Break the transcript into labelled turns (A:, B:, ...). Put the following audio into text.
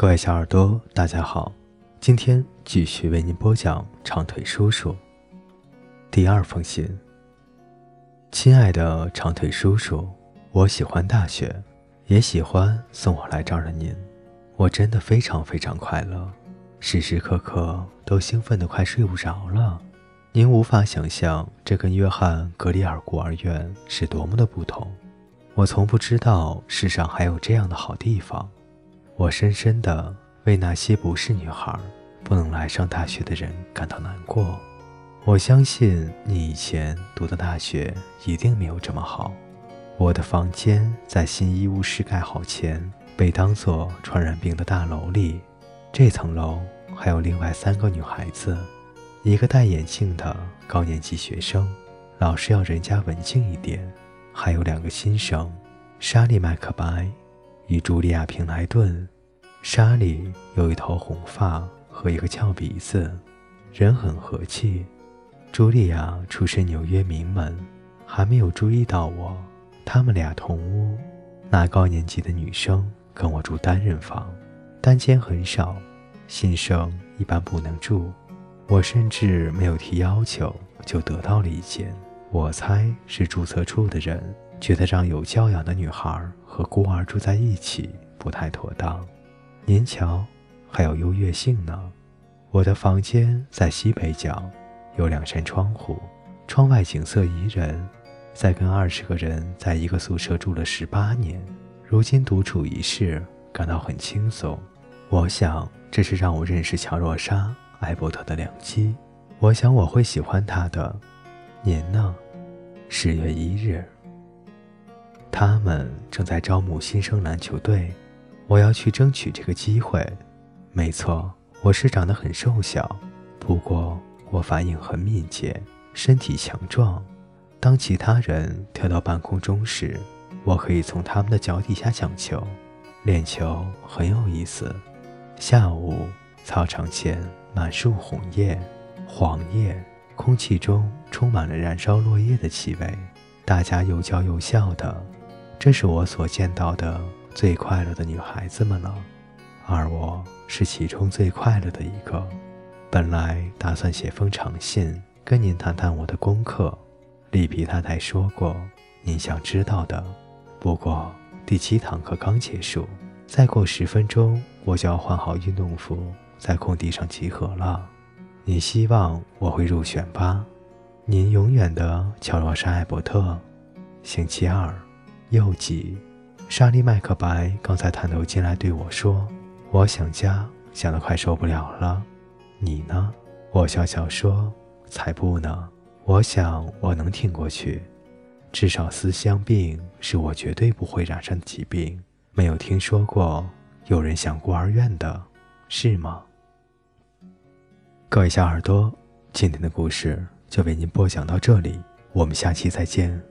A: 各位小耳朵，大家好，今天继续为您播讲长腿叔叔第二封信。亲爱的长腿叔叔，我喜欢大雪，也喜欢送我来这儿的您，我真的非常非常快乐，时时刻刻都兴奋得快睡不着了。您无法想象这跟约翰·格里尔孤儿院是多么的不同。我从不知道世上还有这样的好地方。我深深地为那些不是女孩、不能来上大学的人感到难过。我相信你以前读的大学一定没有这么好。我的房间在新医务室盖好前被当作传染病的大楼里。这层楼还有另外三个女孩子。一个戴眼镜的高年级学生，老师要人家文静一点。还有两个新生，莎莉·麦克白与茱莉亚·平莱顿。莎莉有一头红发和一个翘鼻子，人很和气。茱莉亚出身纽约名门，还没有注意到我。他们俩同屋。那高年级的女生跟我住单人房，单间很少，新生一般不能住。我甚至没有提要求，就得到了一间。我猜是注册处的人觉得让有教养的女孩和孤儿住在一起不太妥当。您瞧，还有优越性呢。我的房间在西北角，有两扇窗户，窗外景色宜人。在跟二十个人在一个宿舍住了十八年，如今独处一室，感到很轻松。我想这是让我认识乔若莎。艾伯特的良机，我想我会喜欢她的。您呢？十月一日，他们正在招募新生篮球队，我要去争取这个机会。没错，我是长得很瘦小，不过我反应很敏捷，身体强壮。当其他人跳到半空中时，我可以从他们的脚底下抢球。练球很有意思。下午，操场前。满树红叶、黄叶，空气中充满了燃烧落叶的气味。大家又叫又笑的，这是我所见到的最快乐的女孩子们了，而我是其中最快乐的一个。本来打算写封长信跟您谈谈我的功课，利皮太太说过您想知道的。不过第七堂课刚结束，再过十分钟我就要换好运动服。在空地上集合了。你希望我会入选吧？您永远的乔罗莎·艾伯特。星期二，又几？莎莉·麦克白刚才探头进来对我说：“我想家，想得快受不了了。”你呢？我笑笑说：“才不呢！我想我能挺过去。至少思乡病是我绝对不会染上的疾病。没有听说过有人想孤儿院的，是吗？”各位小耳朵，今天的故事就为您播讲到这里，我们下期再见。